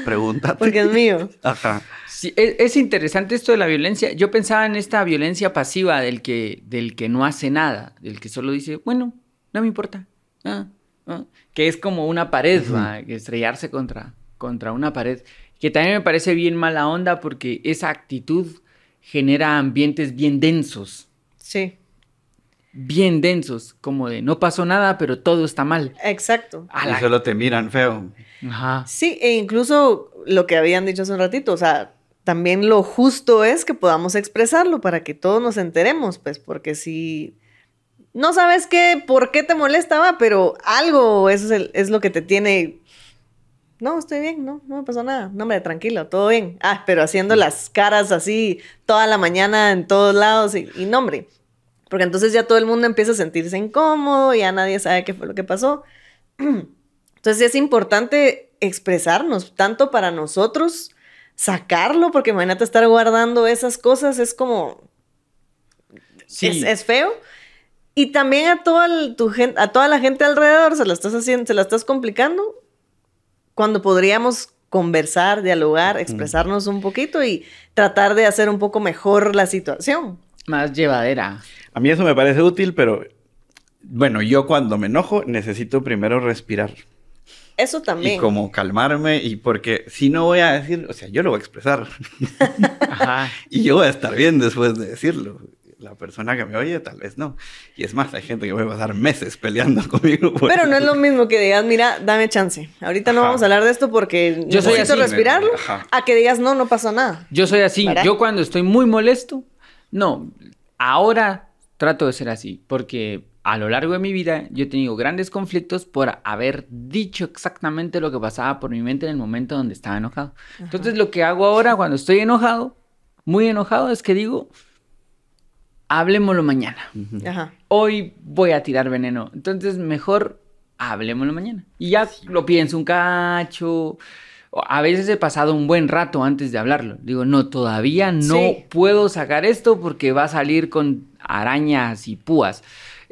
Pregúntate. Porque es mío. Ajá. Sí, es, es interesante esto de la violencia. Yo pensaba en esta violencia pasiva del que, del que no hace nada, del que solo dice, bueno, no me importa. ah, ah", que es como una pared, estrellarse contra, contra una pared. Que también me parece bien mala onda porque esa actitud genera ambientes bien densos. Sí, Bien densos, como de no pasó nada, pero todo está mal. exacto. A Y solo te miran feo. Ajá. Sí, e incluso lo que habían dicho hace un ratito, o sea, también lo justo es que podamos expresarlo para que todos nos enteremos, pues, porque si no sabes qué, por qué te molestaba, pero algo es, es lo que te tiene. No, estoy bien, no, no me pasó nada. No, tranquilo, todo bien. Ah, pero haciendo las caras así toda la mañana en todos lados y, y no, hombre. Porque entonces ya todo el mundo empieza a sentirse incómodo, ya nadie sabe qué fue lo que pasó. Entonces es importante expresarnos, tanto para nosotros, sacarlo, porque imagínate estar guardando esas cosas, es como, Sí. es, es feo. Y también a toda, el- tu gen- a toda la gente alrededor se la estás haciendo, se la estás complicando, cuando podríamos conversar, dialogar, expresarnos un poquito y tratar de hacer un poco mejor la situación. Más llevadera. A mí eso me parece útil, pero bueno, yo cuando me enojo necesito primero respirar Eso también. y como calmarme y porque si no voy a decir, o sea, yo lo voy a expresar Ajá. y yo voy a estar bien después de decirlo. La persona que me oye tal vez no. Y es más, hay gente que puede pasar meses peleando conmigo. por Pero no es lo mismo que digas, mira, dame chance. Ahorita no Ajá. vamos a hablar de esto porque Yo soy necesito así. respirarlo. Ajá. A que digas, no, no pasó nada. Yo soy así. ¿Verdad? Yo cuando estoy muy molesto, no, ahora trato de ser así, porque a lo largo de mi vida yo he tenido grandes conflictos por haber dicho exactamente lo que pasaba por mi mente en el momento donde estaba enojado. Entonces lo que hago ahora cuando estoy enojado, muy enojado, es que digo, hablemoslo mañana. Ajá. Hoy voy a tirar veneno. Entonces mejor hablemoslo mañana. Y ya lo pienso un cacho. O A veces he pasado un buen rato antes de hablarlo. Digo, no, todavía no Sí. puedo sacar esto porque va a salir con arañas y púas.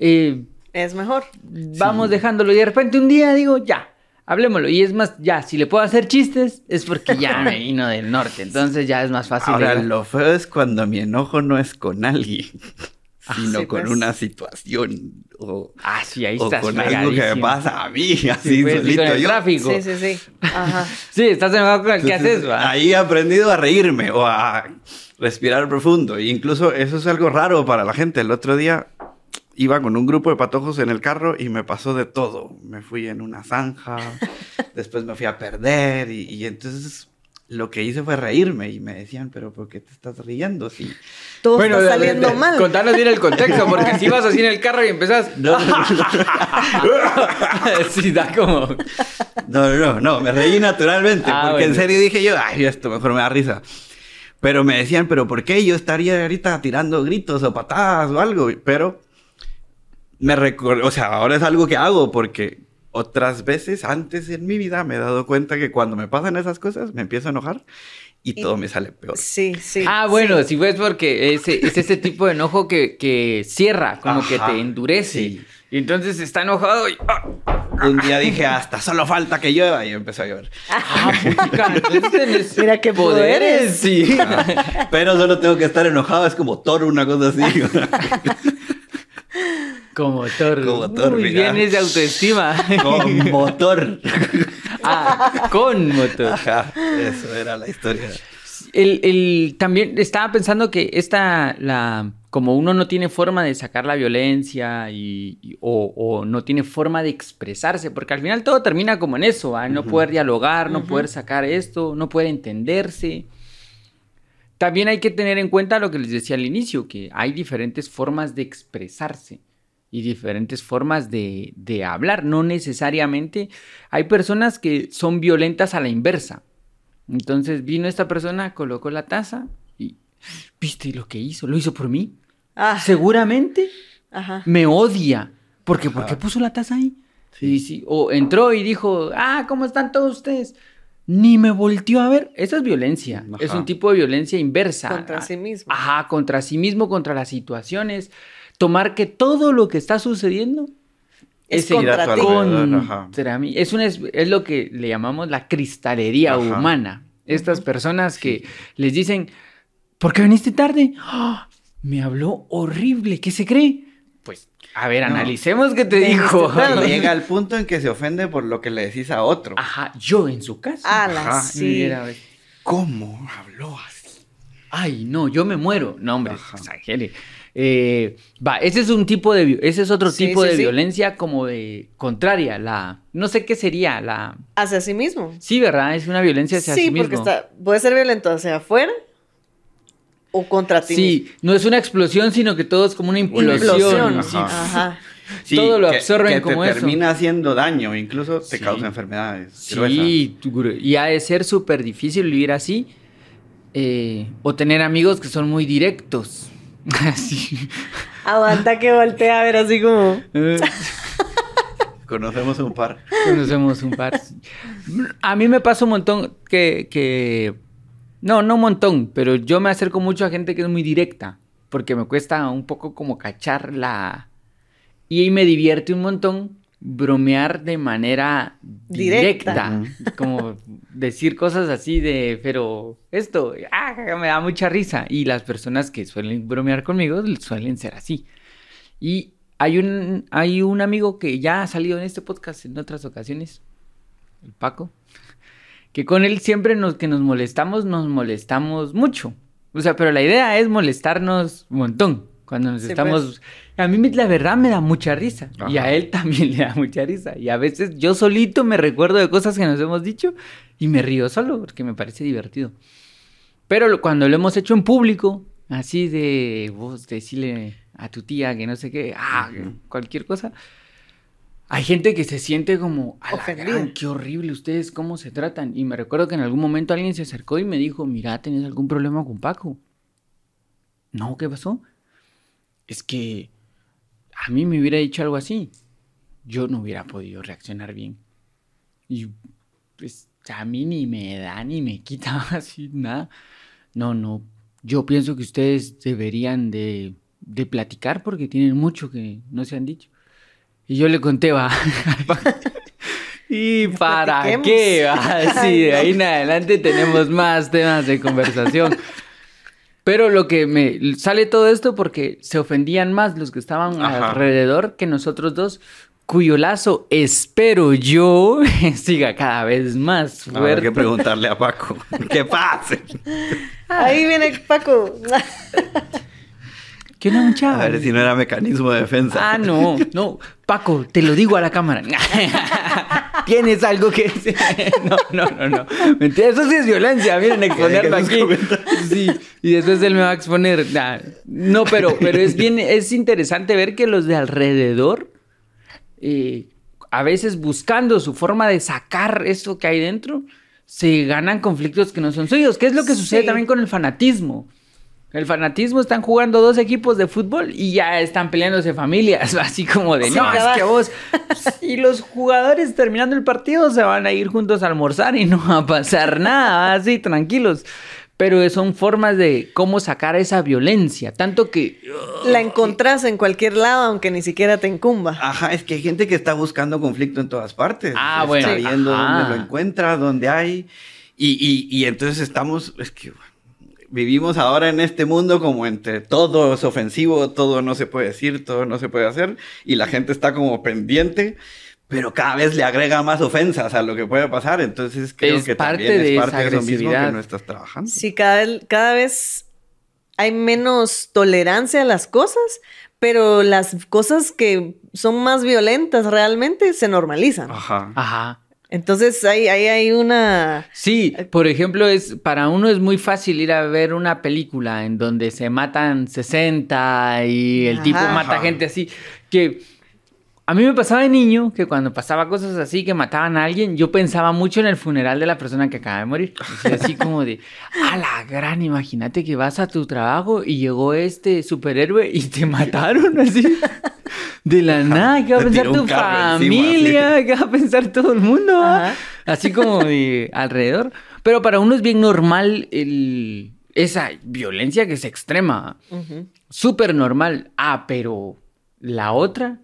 Eh, Es mejor. vamos dejándolo y de repente un día digo, ya, hablemoslo. Y es más, ya, si le puedo hacer chistes es porque ya me vino del norte. Entonces ya es más fácil. Ahora, de- lo feo es cuando mi enojo no es con alguien, sino sí, con pues. una situación o, Ah, sí, ahí o estás. con algo que me pasa a mí, así Sí, pues, solito con el yo. tráfico. Sí, sí, sí. Ajá. Sí, estás enojado con el que haces, va? Ahí he aprendido a reírme o a respirar profundo. E incluso eso es algo raro para la gente. El otro día iba con un grupo de patojos en el carro y me pasó de todo. Me fui en una zanja, después me fui a perder y, y entonces lo que hice fue reírme y me decían, pero ¿por qué te estás riendo? Si todo Bueno, está de- saliendo de- mal. Contanos bien el contexto, porque si vas así en el carro y empezás. No, no, sí, da como. no, no, no, me reí naturalmente, Ah, porque en bueno. serio dije yo, ay, esto mejor me da risa. Pero me decían, pero ¿por qué yo estaría ahorita tirando gritos o patadas o algo? Pero me recuerdo, o sea, ahora es algo que hago porque otras veces antes en mi vida me he dado cuenta que cuando me pasan esas cosas me empiezo a enojar y Y- todo me sale peor. Sí, sí. ah, bueno, sí. si ves porque ese, es ese tipo de enojo que, que cierra, como que te endurece. sí. Y entonces está enojado y. ¡ah! Un día dije, hasta solo falta que llueva y empezó a llover. Ah, entonces Mira qué poderes. Sí. Ah, Pero solo tengo que estar enojado, es como Thor, una cosa así. Como Thor. Como Thor, Muy mira. bien, es de autoestima. Con motor. ah, con motor. Ajá, eso era la historia. El, el- también estaba pensando que esta, la, como uno no tiene forma de sacar la violencia y, y- o, o no tiene forma de expresarse, porque al final todo termina como en eso, ¿ah? no poder dialogar, no poder sacar esto, no poder entenderse. También hay que tener en cuenta lo que les decía al inicio, que hay diferentes formas de expresarse y diferentes formas de, de hablar. No necesariamente hay personas que son violentas a la inversa. Entonces vino esta persona, colocó la taza y viste lo que hizo, lo hizo por mí. Ah, Seguramente ajá. me odia. Porque, ¿por qué Ajá. puso la taza ahí? Y sí, o entró y dijo, ah, ¿cómo están todos ustedes? Ni me volteó a ver. Eso es violencia. Ajá. Es un tipo de violencia inversa. Contra Ah, sí mismo. Ajá, contra sí mismo, contra las situaciones. Tomar que todo lo que está sucediendo Es en- contra ti. mí. Es, una, es, es lo que le llamamos la cristalería Ajá. humana. Estas personas que les dicen, ¿por qué viniste tarde? ¡Ah! me habló horrible, ¿qué se cree? Pues, a ver, No. analicemos qué te dijo. tarde. Llega al punto en que se ofende por lo que le decís a otro. Ajá, yo en su casa. Ala, Ajá, sí. Mira. ¿Cómo habló así? Ay, no, yo me muero. No, hombre, exagere. Eh, va, ese es un tipo de, ese es otro Sí, tipo sí, de sí. violencia como de contraria, la, no sé qué sería, la, Hacia sí mismo. sí, ¿verdad? Es una violencia hacia sí, sí mismo. porque está, puede ser violento hacia afuera o contra ti Sí, no es una explosión, sino que todo es como una implosión. Implosión. sí. Ajá. Todo lo absorben que como te eso. termina haciendo daño, incluso te Sí. causa enfermedades. Sí, y ha de ser súper difícil vivir así. eh, o tener amigos que son muy directos. Así. Aguanta que voltea a ver así como. Conocemos un par. Conocemos un par. A mí me pasa un montón que, que... No, no un montón, pero yo me acerco mucho a gente que es muy directa, porque me cuesta un poco como cachar la... Y me divierte un montón bromear de manera Directa. directa, como decir cosas así de, pero esto, ah, me da mucha risa. Y las personas que suelen bromear conmigo suelen ser así. Y hay un, hay un amigo que ya ha salido en este podcast en otras ocasiones, el Paco, que con él siempre nos, que nos molestamos, nos molestamos mucho. O sea, pero la idea es molestarnos un montón. Cuando nos Sí, estamos... A mí la verdad me da mucha risa. Y a Ajá. él también le da mucha risa. Y a veces yo solito me recuerdo de cosas que nos hemos dicho y me río solo porque me parece divertido. Pero lo- cuando lo hemos hecho en público, así de vos decirle a tu tía que no sé qué, ah, cualquier cosa, hay gente que se siente como, gran, qué horrible ustedes, cómo se tratan. Y me recuerdo que en algún momento alguien se acercó y me dijo, mira, ¿tenés algún problema con Paco? No, ¿qué pasó? Es que a mí me hubiera dicho algo así, yo no hubiera podido reaccionar bien. Y pues a mí ni me da ni me quita así nada. No, no. Yo pienso que ustedes deberían de, de platicar porque tienen mucho que no se han dicho. Y yo le conté, va. ¿Y para qué? va? Sí, de ahí en adelante tenemos más temas de conversación. Pero lo que me sale todo esto porque se ofendían más los que estaban Ajá. alrededor que nosotros dos, cuyo lazo espero yo siga cada vez más fuerte. que preguntarle a Paco. ¿Qué pase? Ahí viene Paco. ¿Qué onda, muchacho? A ver si no era mecanismo de defensa. Ah, no, no. Paco, te lo digo a la cámara. tienes algo que decir. no, no, no, no. Mentira, eso sí es violencia. Miren, exponerlo aquí. Sí, y después él me va a exponer. Nah. No, pero, pero es bien, es interesante ver que los de alrededor, eh, a veces buscando su forma de sacar esto que hay dentro, se ganan conflictos que no son suyos. ¿Qué es lo que sucede Sí. también con el fanatismo? El fanatismo están jugando dos equipos de fútbol y ya están peleándose familias, así como de, Sí, no, es que vos... Y los jugadores terminando el partido se van a ir juntos a almorzar y no va a pasar nada, así tranquilos. Pero son formas de cómo sacar esa violencia, tanto que... La encontrás en cualquier lado, aunque ni siquiera te incumba. Ajá, es que hay gente que está buscando conflicto en todas partes. Ah, Está bueno. viendo Ajá. dónde lo encuentra, dónde hay. Y, y, y entonces estamos, es que vivimos ahora en este mundo como entre todo es ofensivo, todo no se puede decir, todo no se puede hacer. Y la gente está como pendiente, pero cada vez le agrega más ofensas a lo que puede pasar. Entonces creo Es que parte también de es parte esa de eso mismo que no estás trabajando. Sí, cada, cada vez hay menos tolerancia a las cosas, pero las cosas que son más violentas realmente se normalizan. Ajá. Ajá. Entonces ahí, ahí hay una... Sí, por ejemplo, es para uno es muy fácil ir a ver una película en donde se matan 60 y el tipo mata Ajá. gente así. Que a mí me pasaba de niño que cuando pasaba cosas así que mataban a alguien, yo pensaba mucho en el funeral de la persona que acaba de morir. Así como de, a la gran, imagínate que vas a tu trabajo y llegó este superhéroe y te mataron así. De la nada, ¿qué va a pensar tu carro encima, familia? ¿Qué va a pensar todo el mundo? Ajá. Así como de alrededor. Pero para uno es bien normal el, esa violencia que es extrema. Súper normal. Ah, pero la otra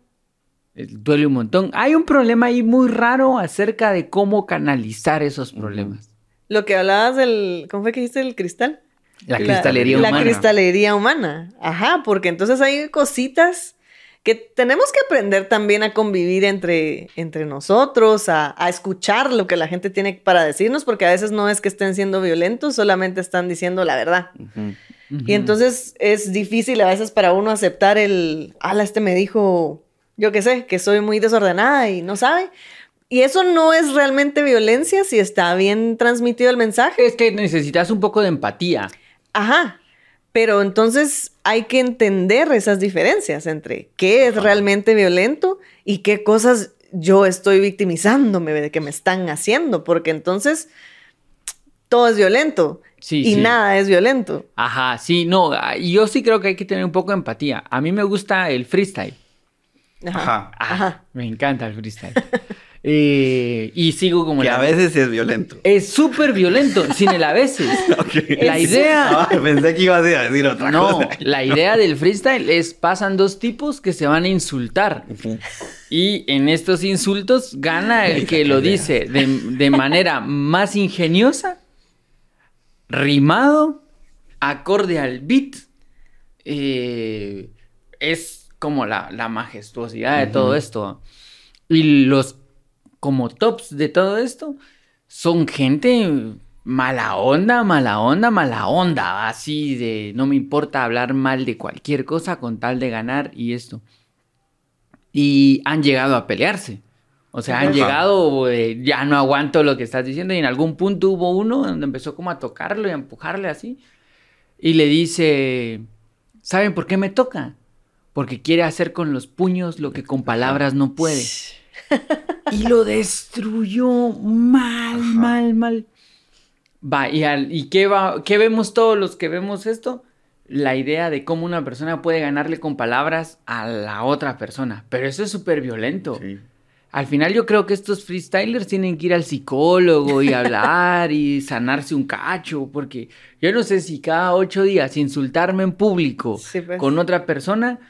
eh, duele un montón. Hay un problema ahí muy raro acerca de cómo canalizar esos problemas. Lo que hablabas del... ¿Cómo fue que dijiste el cristal? La cristalería la humana. cristalería humana. Ajá, porque entonces hay cositas que tenemos que aprender también a convivir entre, entre nosotros, a, a escuchar lo que la gente tiene para decirnos, porque a veces no es que estén siendo violentos, solamente están diciendo la verdad. Ujú. Ujú. Y entonces es difícil a veces para uno aceptar el, ala, este me dijo, yo qué sé, que soy muy desordenada y no sabe. Y eso no es realmente violencia si está bien transmitido el mensaje. Es que necesitas un poco de empatía. Ajá. Pero entonces hay que entender esas diferencias entre qué es realmente violento y qué cosas yo estoy victimizándome de que me están haciendo, porque entonces todo es violento Sí, y sí. nada es violento. Ajá, sí, no, ah, y yo sí creo que hay que tener un poco de empatía. A mí me gusta el freestyle. Ajá. Ajá. Ajá. Me encanta el freestyle. Eh, y sigo como Que la- a veces es violento. Es súper violento, sin el a veces. La idea... Ah, pensé que ibas a decir otra No, cosa. la idea del freestyle es pasan dos tipos que se van a insultar. Y en estos insultos gana el que lo dice de, de manera más ingeniosa, rimado, acorde al beat. eh, es como la, la majestuosidad de todo esto. Y los como tops de todo esto son gente mala onda, mala onda, mala onda. Así de no me importa hablar mal de cualquier cosa con tal de ganar y esto. Y han llegado a pelearse. O sea, han Ajá. llegado, eh, ya no aguanto lo que estás diciendo. Y en algún punto hubo uno donde empezó como a tocarlo y a empujarle así. Y le dice, ¿saben por qué me toca? Porque quiere hacer con los puños lo que con palabras no puede. Y lo destruyó mal, mal, mal. Va, ¿y, al- y qué, va, qué vemos todos los que vemos esto? La idea de cómo una persona puede ganarle con palabras a la otra persona. Pero eso es súper violento. Sí. Al final yo creo que estos freestylers tienen que ir al psicólogo y hablar y sanarse un cacho, porque yo no sé si cada ocho días insultarme en público Sí, pues. con otra persona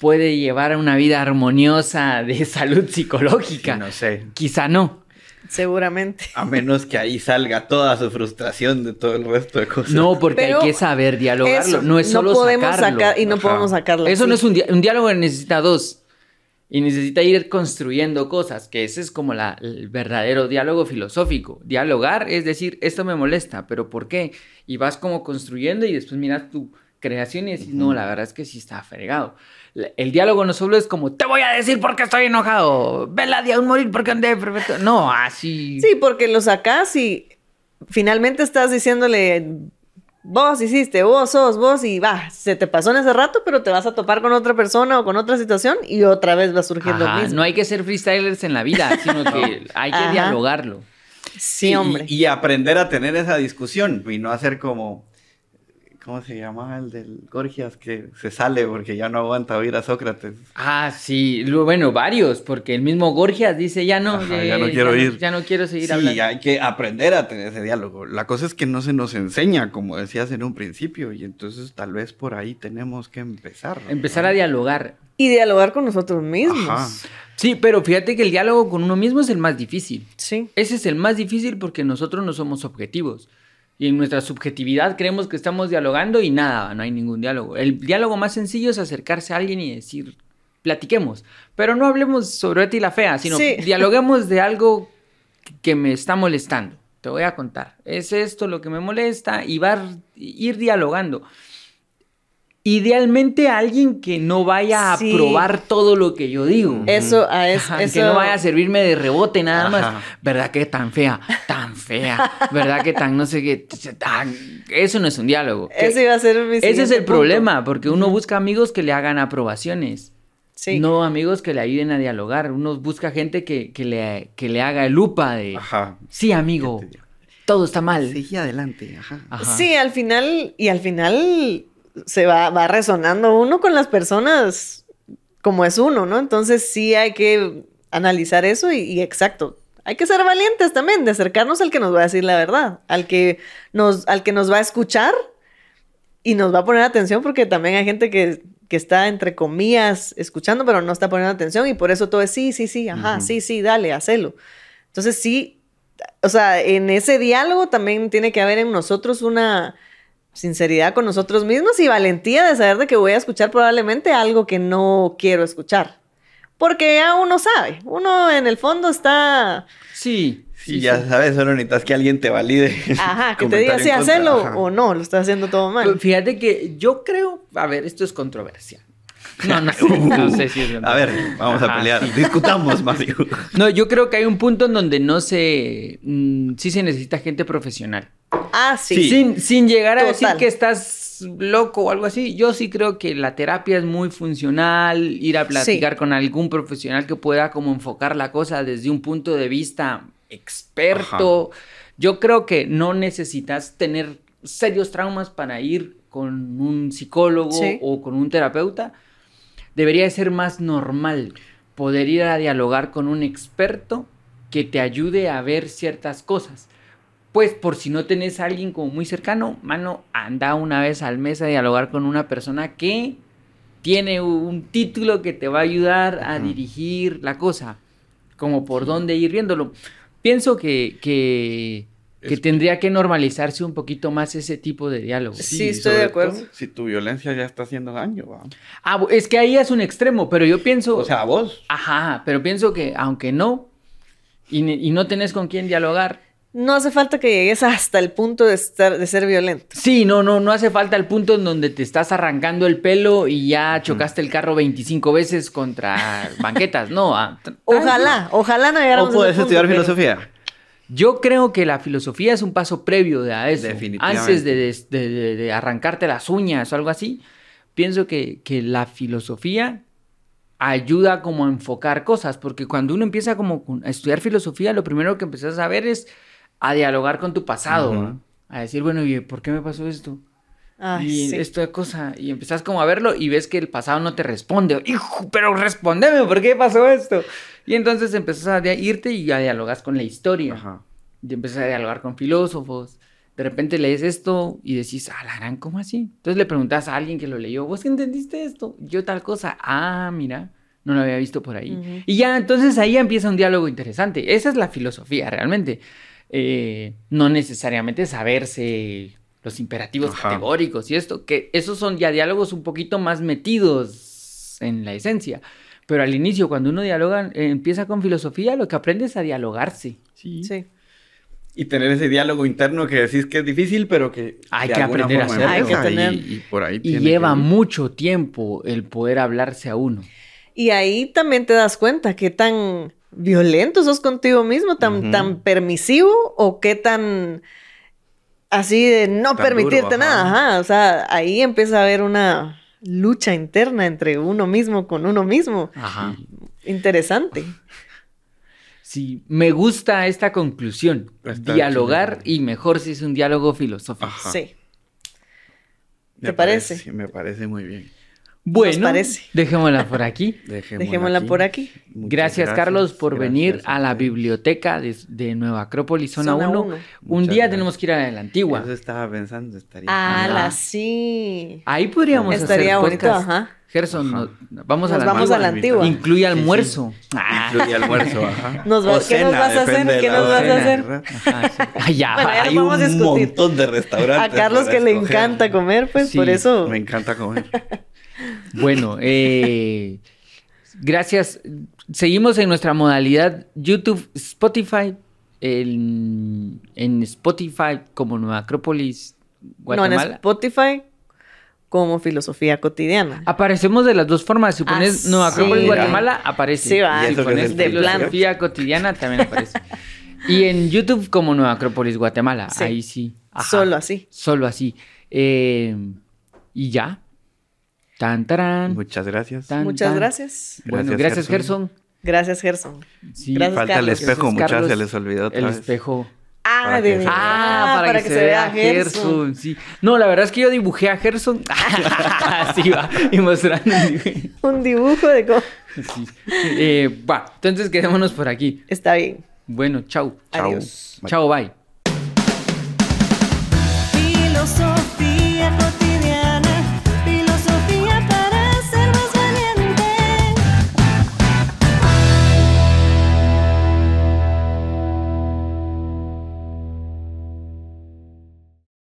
puede llevar a una vida armoniosa de salud psicológica. Sí, no sé. Quizá no. Seguramente. A menos que ahí salga toda su frustración de todo el resto de cosas. No, porque Pero hay que saber dialogarlo. Eso, no es solo podemos sacarlo. sacar y no Ajá. podemos sacarlo. Eso no es un, dia- un diálogo, necesita dos. Y necesita ir construyendo cosas, que ese es como la- el verdadero diálogo filosófico. Dialogar es decir, esto me molesta, pero ¿por qué? Y vas como construyendo y después miras tú, creación y decís, no, la verdad es que sí está fregado. El diálogo no solo es como, te voy a decir por qué estoy enojado, vela de un morir porque andé perfecto. No, así. Sí, porque lo sacas y finalmente estás diciéndole, vos hiciste, vos sos, vos, y va, se te pasó en ese rato, pero te vas a topar con otra persona o con otra situación y otra vez va a surgir lo Ajá, mismo. no hay que ser freestylers en la vida, sino que hay que Ajá. dialogarlo. Sí, hombre. Y, y aprender a tener esa discusión y no hacer como. ¿Cómo se llamaba el del Gorgias? Que se sale porque ya no aguanta oír a Sócrates. Ah, sí, bueno, varios, porque el mismo Gorgias dice, ya no, Ajá, eh, ya no quiero ir. Ya no quiero seguir Sí, hablando. hay que aprender a tener ese diálogo. La cosa es que no se nos enseña, como decías en un principio, y entonces tal vez por ahí tenemos que empezar. ¿no? Empezar a dialogar. Y dialogar con nosotros mismos. Ajá. Sí, pero fíjate que el diálogo con uno mismo es el más difícil. Sí. Ese es el más difícil porque nosotros no somos objetivos. Y en nuestra subjetividad creemos que estamos dialogando y nada, no hay ningún diálogo. El diálogo más sencillo es acercarse a alguien y decir, platiquemos. Pero no hablemos sobre Betty la Fea, sino Sí. dialoguemos de algo que me está molestando. Te voy a contar. Es esto lo que me molesta y va a ir dialogando. Idealmente alguien que no vaya a Sí. probar todo lo que yo digo. Eso, a es- Ajá, eso. Que no vaya a servirme de rebote nada Ajá. más. ¿Verdad que tan fea? Tan fea. ¿Verdad que tan no sé qué? tan- Eso no es un diálogo. Ese iba a ser mi Ese es el punto. problema, porque uno busca amigos que le hagan aprobaciones. Sí. No amigos que le ayuden a dialogar. Uno busca gente que, que le, que le haga el lupa de... Ajá. Sí, amigo. Todo está mal. Sigue adelante, ajá. Ajá. Sí, al final, y al final se va, va resonando uno con las personas como es uno, ¿no? Entonces sí hay que analizar eso y, y exacto. Hay que ser valientes también, de acercarnos al que nos va a decir la verdad, al que nos, al que nos va a escuchar y nos va a poner atención, porque también hay gente que, que está, entre comillas, escuchando, pero no está poniendo atención, y por eso todo es sí, sí, sí, ajá, sí, sí, dale, hacelo. Entonces sí, o sea, en ese diálogo también tiene que haber en nosotros una sinceridad con nosotros mismos y valentía de saber de que voy a escuchar probablemente algo que no quiero escuchar. Porque ya uno sabe, uno en el fondo está, Sí. Sí, ya sabes, solo necesitas que alguien te valide. ajá, que te diga si hacerlo ajá. o no, lo estás haciendo todo mal. Pues Fíjate que yo creo, a ver, esto es controversial. No, no sé, no sé si es A ver, vamos a Ajá, pelear. sí. Discutamos, Mario. No, yo creo que hay un punto en donde no se, mm, sí se necesita gente profesional. Ah, sí. Sí. Sin, sin llegar a decir que estás loco o algo así, yo sí creo que la terapia es muy funcional, ir a platicar con algún profesional que pueda como enfocar la cosa desde un punto de vista experto. Yo creo que no necesitas tener serios traumas para ir con un psicólogo Sí. o con un terapeuta. Debería de ser más normal poder ir a dialogar con un experto que te ayude a ver ciertas cosas. Pues por si no tenés a alguien como muy cercano, mano, anda una vez al mes a dialogar con una persona que tiene un título que te va a ayudar a dirigir la cosa, como por dónde ir viéndolo. Pienso que, que, que Es- tendría que normalizarse un poquito más ese tipo de diálogo. Sí, estoy de acuerdo. todo si tu violencia ya está haciendo daño, va. Ah, es que ahí es un extremo, pero yo pienso... O sea, vos. Ajá, pero pienso que aunque no, y, y no tenés con quién dialogar, No hace falta que llegues hasta el punto de, estar, de ser violento. Sí, no, no, no hace falta el punto en donde te estás arrancando el pelo y ya chocaste el carro 25 veces contra banquetas. No, ah, Ojalá, ojalá no llegáramos O a ese puedes punto, estudiar pero- filosofía. Yo creo que la filosofía es un paso previo de a eso. Definitivamente. Antes de, de- de- de arrancarte las uñas o algo así, pienso que, que la filosofía ayuda como a enfocar cosas, porque cuando uno empieza como a estudiar filosofía, lo primero que empiezas a ver es a dialogar con tu pasado, a decir, bueno, ¿y por qué me pasó esto? Ay, y sí. esto de cosa, y empezás como a verlo y ves que el pasado no te responde. Hijo, pero respondeme, ¿por qué pasó esto? Y entonces empezás a irte y ya dialogas con la historia. Ajá. Y empiezas a dialogar con filósofos. De repente lees esto y decís, ah, la gran, ¿cómo así? Entonces le preguntas a alguien que lo leyó, ¿vos qué entendiste esto? Yo tal cosa. Ah, mira, no lo había visto por ahí. Y ya, entonces ahí empieza un diálogo interesante. Esa es la filosofía, realmente. Eh, no necesariamente saberse los imperativos Ajá. categóricos y esto, que esos son ya diálogos un poquito más metidos en la esencia. Pero al inicio, cuando uno dialoga, eh, empieza con filosofía, lo que aprende es a dialogarse. Sí. Sí. y tener ese diálogo interno que decís que es difícil, pero que Hay de que aprender a hacerlo. Hay que tener- Y, y por ahí Y tiene lleva que mucho tiempo el poder hablarse a uno. Y ahí también te das cuenta qué tan violento sos contigo mismo, tan, tan permisivo o qué tan así de no Tan permitirte duro, nada. ajá. Ajá. O sea, ahí empieza a haber una lucha interna entre uno mismo con uno mismo. Ajá. Interesante. Sí, me gusta esta conclusión. Está Dialogar chido. y mejor si es un diálogo filosófico. Ajá. Sí. Me ¿Te parece? Sí, me parece muy bien. Bueno, parece. dejémosla por aquí. Dejémosla, Dejémosla aquí. por aquí. Muchas Gracias, Carlos, por Gracias venir a la biblioteca de, de Nueva Acrópolis, zona Zona 1. uno. Un Muchas día gracias. tenemos que ir a la antigua. Eso estaba pensando, estaría. Ah, la sí. Ahí podríamos Estaría hacer bonito, podcast. ajá. Gerson, Ajá. no- vamos, a Nos la vamos a la antigua. Incluye Sí, almuerzo. Ah. Incluye almuerzo, ajá. Nos va- ¿qué nos vas a hacer? ¿Qué nos vas a hacer? ya, Bueno, ya Hay a un discutir. montón de restaurantes. A Carlos que le encanta comer, pues por eso. Me encanta comer. Bueno, eh, gracias. Seguimos en nuestra modalidad YouTube, Spotify. En, en Spotify como Nueva Acrópolis, No, en Guatemala. Spotify como filosofía cotidiana. Aparecemos de las dos formas. Si Ah, pones Nueva sí. Acrópolis. Guatemala, aparece. Sí, va. Y Si pones el de filosofía cotidiana, también aparece. y en YouTube como Nueva Acrópolis, Guatemala. Sí. Ahí sí. Ajá. Solo así. Solo así. Eh, y ya. Tan, tarán. Muchas gracias. Tan, Muchas tan. gracias. Bueno, Gracias, Gerson. Gerson. Gracias, Gerson. Sí. Gracias, Falta el espejo, Carlos. se les olvidó otra El vez. espejo. Ah, Para de que. Ah, para, que, se, vea Gerson. Sí. No, la verdad es que yo dibujé a Gerson. Así va. Y mostrando. un dibujo. Un dibujo de cómo. Sí. Eh, va, entonces quedémonos por aquí. Está bien. Bueno, chau. Adiós. Bye. Chao, bye.